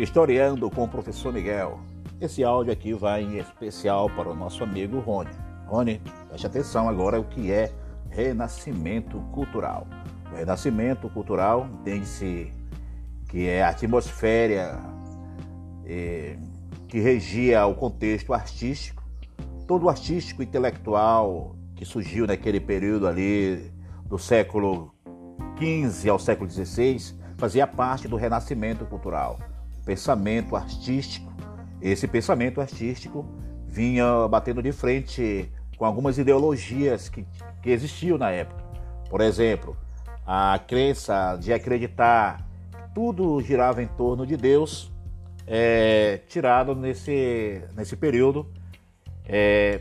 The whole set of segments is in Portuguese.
Historiando com o professor Miguel. Esse áudio aqui vai em especial para o nosso amigo Rony. Rony, preste atenção agora o que é renascimento cultural. O renascimento cultural entende-se que é a atmosfera eh, que regia o contexto artístico, todo o artístico intelectual que surgiu naquele período ali do século XV ao século XVI fazia parte do renascimento cultural pensamento artístico. Esse pensamento artístico vinha batendo de frente com algumas ideologias que, que existiam na época. Por exemplo, a crença de acreditar que tudo girava em torno de Deus, é, tirado nesse, nesse período, é,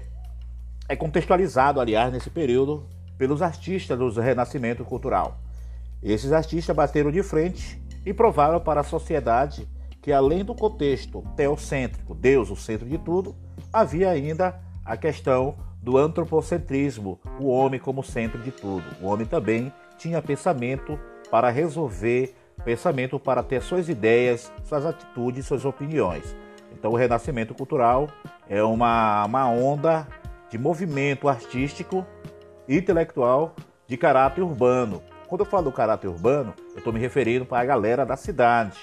é contextualizado, aliás, nesse período, pelos artistas do Renascimento Cultural. Esses artistas bateram de frente e provaram para a sociedade que além do contexto teocêntrico, Deus o centro de tudo, havia ainda a questão do antropocentrismo, o homem como centro de tudo. O homem também tinha pensamento para resolver, pensamento para ter suas ideias, suas atitudes, suas opiniões. Então, o renascimento cultural é uma, uma onda de movimento artístico, intelectual, de caráter urbano. Quando eu falo do caráter urbano, eu estou me referindo para a galera da cidade,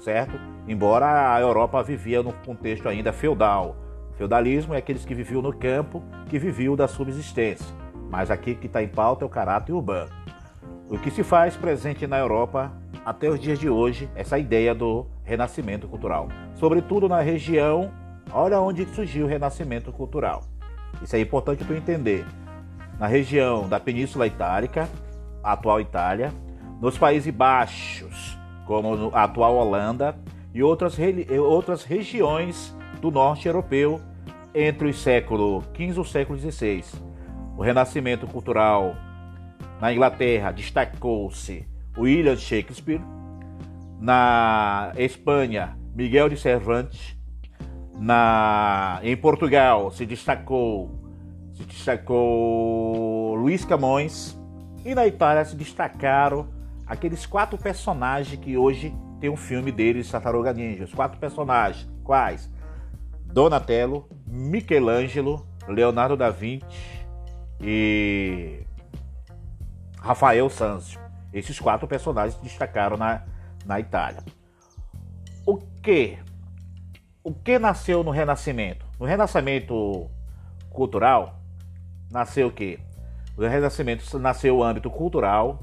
certo? Embora a Europa vivia num contexto ainda feudal. Feudalismo é aqueles que viviam no campo, que viviam da subsistência. Mas aqui que está em pauta é o caráter urbano. O que se faz presente na Europa até os dias de hoje, essa ideia do renascimento cultural. Sobretudo na região, olha onde surgiu o renascimento cultural. Isso é importante para entender. Na região da Península Itálica, atual Itália, nos Países Baixos, como a atual Holanda, e outras, outras regiões do norte europeu entre o século XV e o século XVI. O renascimento cultural na Inglaterra destacou-se William Shakespeare, na Espanha Miguel de Cervantes, na em Portugal se destacou se destacou Luís Camões e na Itália se destacaram aqueles quatro personagens que hoje tem um filme deles, Tartaruga Ninja. Os quatro personagens, quais? Donatello, Michelangelo, Leonardo da Vinci e Rafael Sanzio. Esses quatro personagens destacaram na, na Itália. O que? O que nasceu no Renascimento? No Renascimento cultural, nasceu o quê? No Renascimento nasceu o âmbito cultural,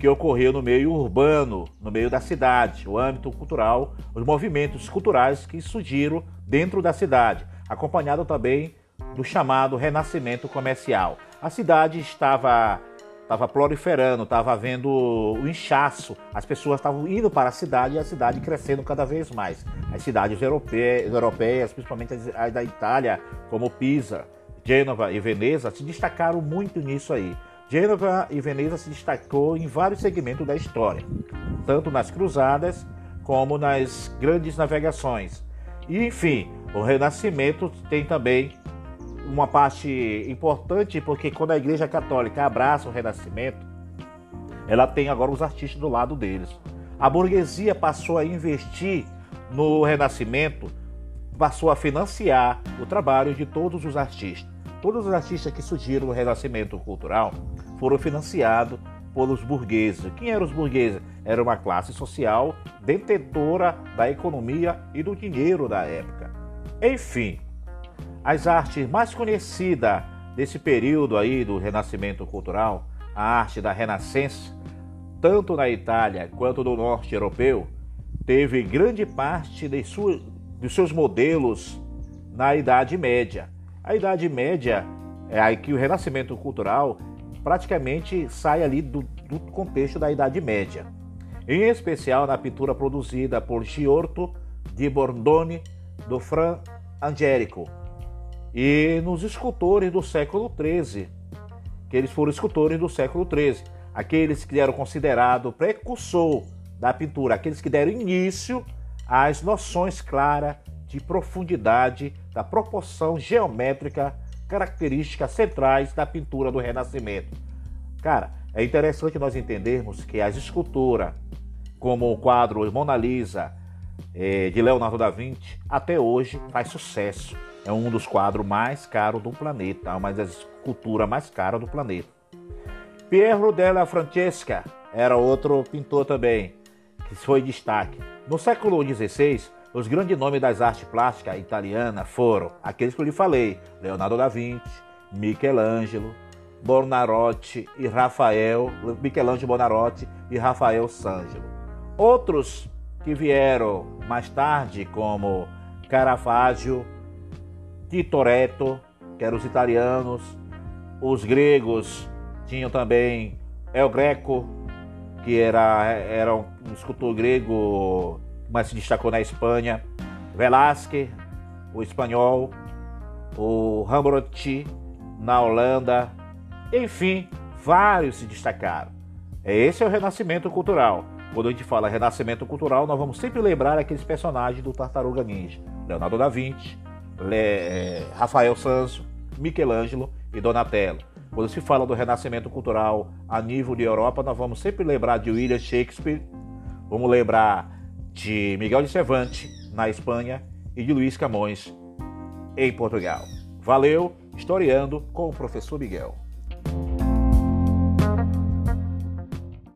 que ocorreu no meio urbano, no meio da cidade, o âmbito cultural, os movimentos culturais que surgiram dentro da cidade, acompanhado também do chamado renascimento comercial. A cidade estava estava proliferando, estava havendo o inchaço, as pessoas estavam indo para a cidade e a cidade crescendo cada vez mais. As cidades europeias, europeias principalmente as da Itália, como Pisa, Gênova e Veneza, se destacaram muito nisso aí. Gênova e Veneza se destacou em vários segmentos da história, tanto nas cruzadas como nas grandes navegações. E enfim, o Renascimento tem também uma parte importante, porque quando a Igreja Católica abraça o Renascimento, ela tem agora os artistas do lado deles. A burguesia passou a investir no Renascimento, passou a financiar o trabalho de todos os artistas. Todos os artistas que surgiram no Renascimento Cultural foram financiados pelos burgueses. Quem eram os burgueses? Era uma classe social detentora da economia e do dinheiro da época. Enfim, as artes mais conhecidas desse período aí do Renascimento Cultural, a arte da Renascença, tanto na Itália quanto no norte europeu, teve grande parte de sua, dos seus modelos na Idade Média. A Idade Média é aí que o Renascimento Cultural praticamente sai ali do, do contexto da Idade Média, em especial na pintura produzida por Giotto di Bordone do Fra Angelico. E nos escultores do século XIII, que eles foram escultores do século XIII, aqueles que eram considerados precursor da pintura, aqueles que deram início às noções claras de profundidade da proporção geométrica características centrais da pintura do Renascimento. Cara, é interessante nós entendermos que as esculturas, como o quadro Mona Lisa, é, de Leonardo da Vinci até hoje faz sucesso. É um dos quadros mais caros do planeta, uma das esculturas mais caras do planeta. Piero della Francesca era outro pintor também, que foi destaque. No século XVI, os grandes nomes das artes plásticas italianas foram aqueles que eu lhe falei: Leonardo da Vinci, Michelangelo, Bonarotti e Rafael, Michelangelo Bonarotti e Rafael Sangelo. Outros que vieram mais tarde, como Caravaggio, Tintoretto, que eram os italianos, os gregos tinham também El Greco, que era, era um escultor grego, mas se destacou na Espanha, Velázquez, o espanhol, o Rembrandt na Holanda, enfim, vários se destacaram. Esse é o renascimento cultural. Quando a gente fala renascimento cultural, nós vamos sempre lembrar aqueles personagens do Tartaruga Ninja: Leonardo da Vinci, Le... É, Rafael Sanzo, Michelangelo e Donatello. Quando se fala do renascimento cultural a nível de Europa, nós vamos sempre lembrar de William Shakespeare, vamos lembrar de Miguel de Cervantes na Espanha e de Luiz Camões em Portugal. Valeu, historiando com o professor Miguel.